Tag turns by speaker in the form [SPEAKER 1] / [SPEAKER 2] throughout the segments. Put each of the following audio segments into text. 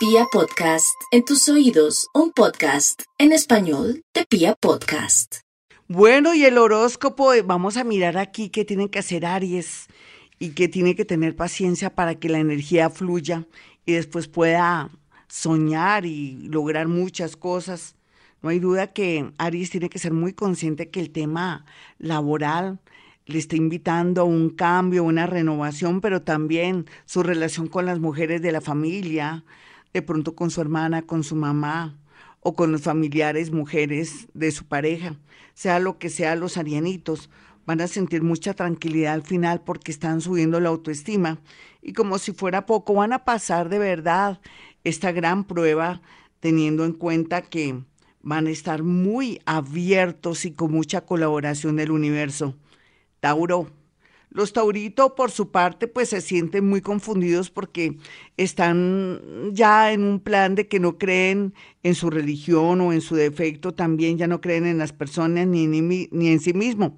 [SPEAKER 1] Pia Podcast, en tus oídos, un podcast en español de Pia Podcast.
[SPEAKER 2] Bueno, y el horóscopo, eh, vamos a mirar aquí qué tienen que hacer Aries y que tiene que tener paciencia para que la energía fluya y después pueda soñar y lograr muchas cosas. No hay duda que Aries tiene que ser muy consciente que el tema laboral le está invitando a un cambio, una renovación, pero también su relación con las mujeres de la familia, de pronto con su hermana, con su mamá o con los familiares, mujeres de su pareja, sea lo que sea los arianitos, van a sentir mucha tranquilidad al final porque están subiendo la autoestima. Y como si fuera poco van a pasar de verdad esta gran prueba teniendo en cuenta que van a estar muy abiertos y con mucha colaboración del universo. Tauro, los tauritos, por su parte, pues se sienten muy confundidos porque están ya en un plan de que no creen en su religión o en su defecto, también ya no creen en las personas ni, ni, ni en sí mismo.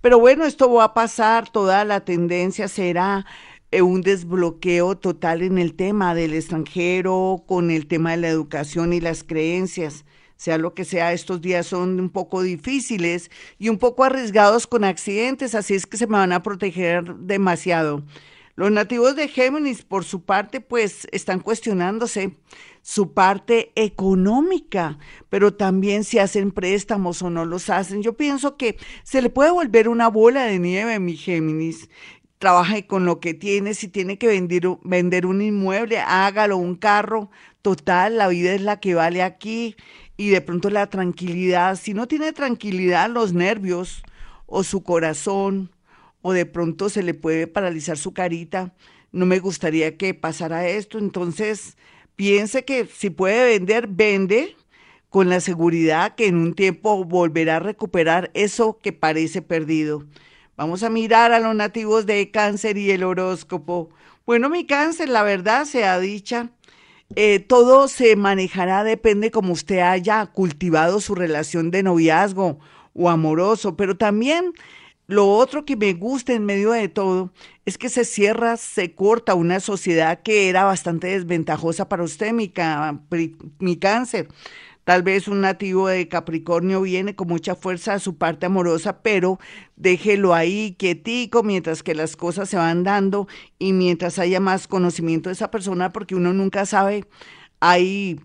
[SPEAKER 2] Pero bueno, esto va a pasar, toda la tendencia será eh, un desbloqueo total en el tema del extranjero, con el tema de la educación y las creencias sea lo que sea, estos días son un poco difíciles y un poco arriesgados con accidentes, así es que se me van a proteger demasiado. Los nativos de Géminis, por su parte, pues están cuestionándose su parte económica, pero también si hacen préstamos o no los hacen. Yo pienso que se le puede volver una bola de nieve, mi Géminis. Trabaje con lo que tiene, si tiene que vender, vender un inmueble, hágalo, un carro. Total, la vida es la que vale aquí y de pronto la tranquilidad, si no tiene tranquilidad los nervios o su corazón o de pronto se le puede paralizar su carita, no me gustaría que pasara esto, entonces piense que si puede vender, vende con la seguridad que en un tiempo volverá a recuperar eso que parece perdido. Vamos a mirar a los nativos de cáncer y el horóscopo. Bueno, mi cáncer, la verdad sea dicha, eh, todo se manejará, depende como usted haya cultivado su relación de noviazgo o amoroso, pero también lo otro que me gusta en medio de todo es que se cierra, se corta una sociedad que era bastante desventajosa para usted, mi, mi cáncer. Tal vez un nativo de Capricornio viene con mucha fuerza a su parte amorosa, pero déjelo ahí quietico mientras que las cosas se van dando y mientras haya más conocimiento de esa persona, porque uno nunca sabe, hay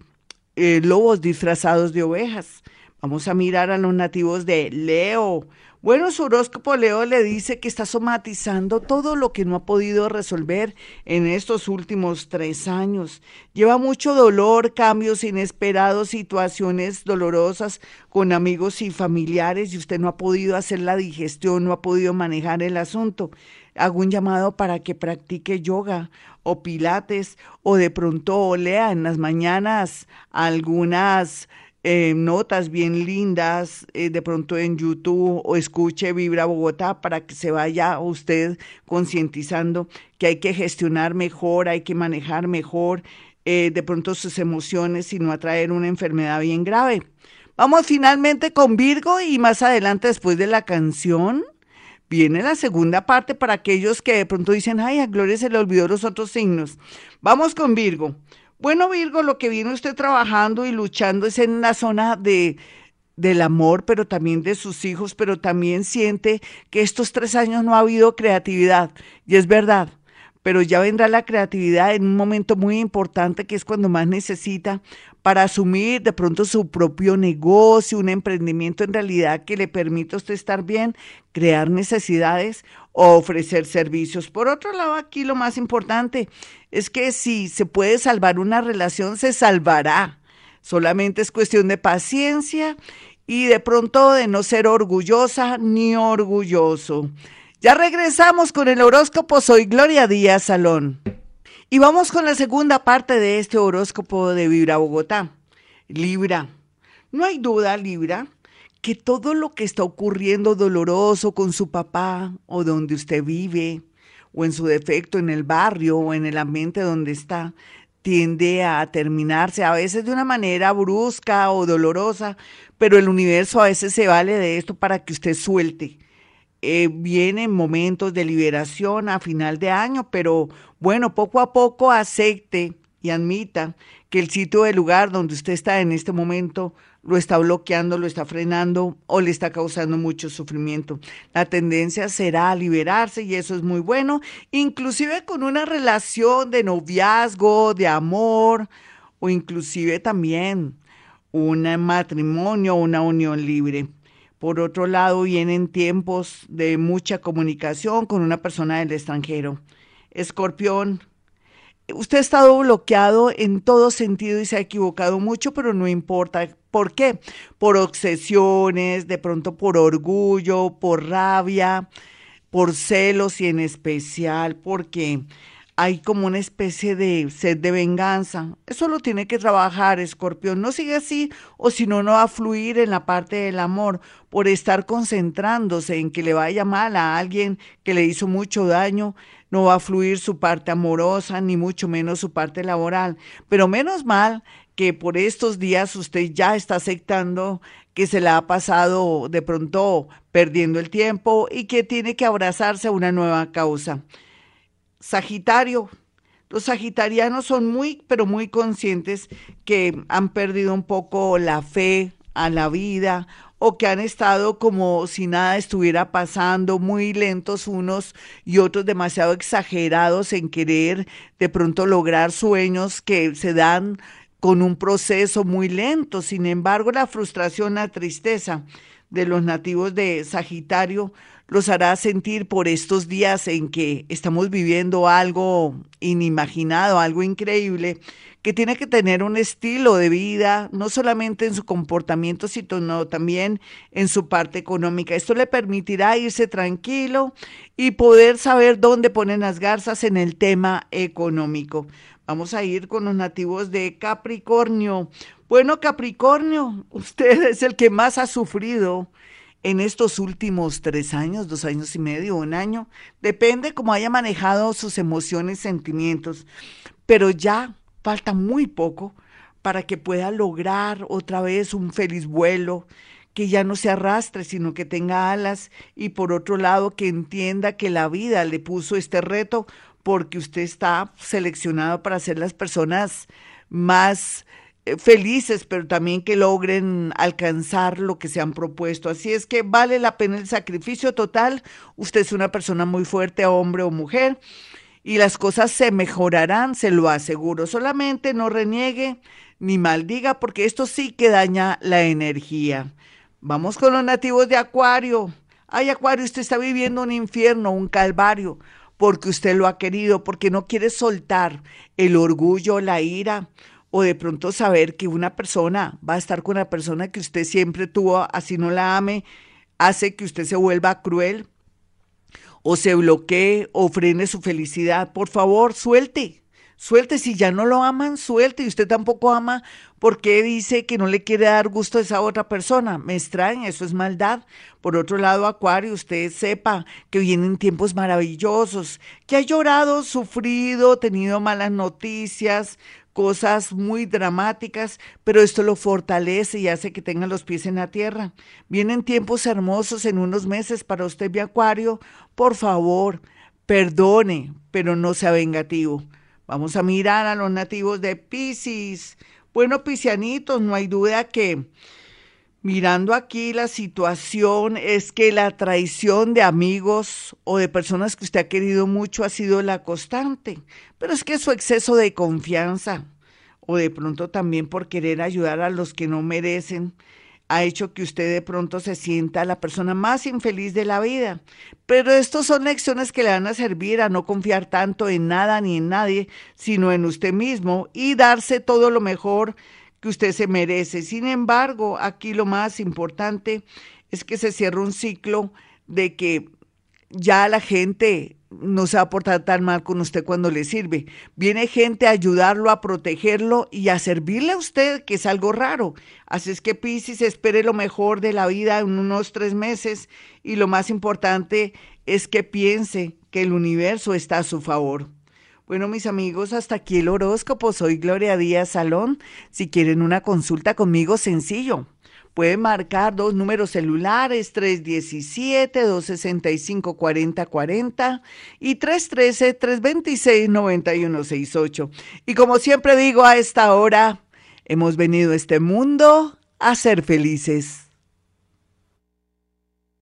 [SPEAKER 2] eh, lobos disfrazados de ovejas. Vamos a mirar a los nativos de Leo. Bueno, su horóscopo Leo le dice que está somatizando todo lo que no ha podido resolver en estos últimos tres años. Lleva mucho dolor, cambios inesperados, situaciones dolorosas con amigos y familiares y usted no ha podido hacer la digestión, no ha podido manejar el asunto. Hago un llamado para que practique yoga o pilates o de pronto lea en las mañanas algunas eh, notas bien lindas eh, de pronto en YouTube o escuche Vibra Bogotá para que se vaya usted concientizando que hay que gestionar mejor, hay que manejar mejor eh, de pronto sus emociones y no atraer una enfermedad bien grave. Vamos finalmente con Virgo y más adelante después de la canción viene la segunda parte para aquellos que de pronto dicen, ay, a Gloria se le olvidó los otros signos. Vamos con Virgo. Bueno, Virgo, lo que viene usted trabajando y luchando es en la zona de del amor, pero también de sus hijos, pero también siente que estos tres años no ha habido creatividad. Y es verdad, pero ya vendrá la creatividad en un momento muy importante que es cuando más necesita para asumir de pronto su propio negocio, un emprendimiento en realidad que le permita a usted estar bien, crear necesidades o ofrecer servicios. Por otro lado, aquí lo más importante es que si se puede salvar una relación, se salvará. Solamente es cuestión de paciencia y de pronto de no ser orgullosa ni orgulloso. Ya regresamos con el horóscopo. Soy Gloria Díaz Salón. Y vamos con la segunda parte de este horóscopo de Vibra Bogotá. Libra. No hay duda, Libra, que todo lo que está ocurriendo doloroso con su papá o donde usted vive, o en su defecto en el barrio o en el ambiente donde está, tiende a terminarse a veces de una manera brusca o dolorosa, pero el universo a veces se vale de esto para que usted suelte eh, vienen momentos de liberación a final de año, pero bueno, poco a poco acepte y admita que el sitio del lugar donde usted está en este momento lo está bloqueando, lo está frenando o le está causando mucho sufrimiento. La tendencia será a liberarse y eso es muy bueno, inclusive con una relación de noviazgo, de amor o inclusive también un matrimonio, una unión libre. Por otro lado, vienen tiempos de mucha comunicación con una persona del extranjero. Escorpión, usted ha estado bloqueado en todo sentido y se ha equivocado mucho, pero no importa. ¿Por qué? Por obsesiones, de pronto por orgullo, por rabia, por celos y en especial porque hay como una especie de sed de venganza. Eso lo tiene que trabajar, escorpión. No sigue así o si no, no va a fluir en la parte del amor por estar concentrándose en que le vaya mal a alguien que le hizo mucho daño. No va a fluir su parte amorosa, ni mucho menos su parte laboral. Pero menos mal que por estos días usted ya está aceptando que se la ha pasado de pronto perdiendo el tiempo y que tiene que abrazarse a una nueva causa. Sagitario. Los sagitarianos son muy, pero muy conscientes que han perdido un poco la fe a la vida o que han estado como si nada estuviera pasando, muy lentos unos y otros demasiado exagerados en querer de pronto lograr sueños que se dan con un proceso muy lento. Sin embargo, la frustración, la tristeza de los nativos de Sagitario los hará sentir por estos días en que estamos viviendo algo inimaginado, algo increíble, que tiene que tener un estilo de vida, no solamente en su comportamiento, sino también en su parte económica. Esto le permitirá irse tranquilo y poder saber dónde ponen las garzas en el tema económico. Vamos a ir con los nativos de Capricornio. Bueno, Capricornio, usted es el que más ha sufrido en estos últimos tres años, dos años y medio, un año, depende cómo haya manejado sus emociones, sentimientos, pero ya falta muy poco para que pueda lograr otra vez un feliz vuelo, que ya no se arrastre, sino que tenga alas y por otro lado que entienda que la vida le puso este reto porque usted está seleccionado para ser las personas más felices, pero también que logren alcanzar lo que se han propuesto. Así es que vale la pena el sacrificio total. Usted es una persona muy fuerte, hombre o mujer, y las cosas se mejorarán, se lo aseguro. Solamente no reniegue ni maldiga, porque esto sí que daña la energía. Vamos con los nativos de Acuario. Ay, Acuario, usted está viviendo un infierno, un calvario, porque usted lo ha querido, porque no quiere soltar el orgullo, la ira o de pronto saber que una persona va a estar con la persona que usted siempre tuvo, así no la ame, hace que usted se vuelva cruel o se bloquee o frene su felicidad. Por favor, suelte, suelte. Si ya no lo aman, suelte. Y usted tampoco ama, ¿por qué dice que no le quiere dar gusto a esa otra persona? Me extraña, eso es maldad. Por otro lado, Acuario, usted sepa que vienen tiempos maravillosos, que ha llorado, sufrido, tenido malas noticias, cosas muy dramáticas, pero esto lo fortalece y hace que tenga los pies en la tierra. Vienen tiempos hermosos en unos meses para usted, mi acuario. Por favor, perdone, pero no sea vengativo. Vamos a mirar a los nativos de Pisces. Bueno, piscianitos, no hay duda que Mirando aquí la situación es que la traición de amigos o de personas que usted ha querido mucho ha sido la constante, pero es que su exceso de confianza o de pronto también por querer ayudar a los que no merecen ha hecho que usted de pronto se sienta la persona más infeliz de la vida. Pero estas son lecciones que le van a servir a no confiar tanto en nada ni en nadie, sino en usted mismo y darse todo lo mejor que usted se merece. Sin embargo, aquí lo más importante es que se cierra un ciclo de que ya la gente no se va a portar tan mal con usted cuando le sirve. Viene gente a ayudarlo, a protegerlo y a servirle a usted, que es algo raro. Así es que Piscis espere lo mejor de la vida en unos tres meses y lo más importante es que piense que el universo está a su favor. Bueno, mis amigos, hasta aquí el horóscopo. Soy Gloria Díaz Salón. Si quieren una consulta conmigo, sencillo. Pueden marcar dos números celulares, 317-265-4040 y 313-326-9168. Y como siempre digo a esta hora, hemos venido a este mundo a ser felices.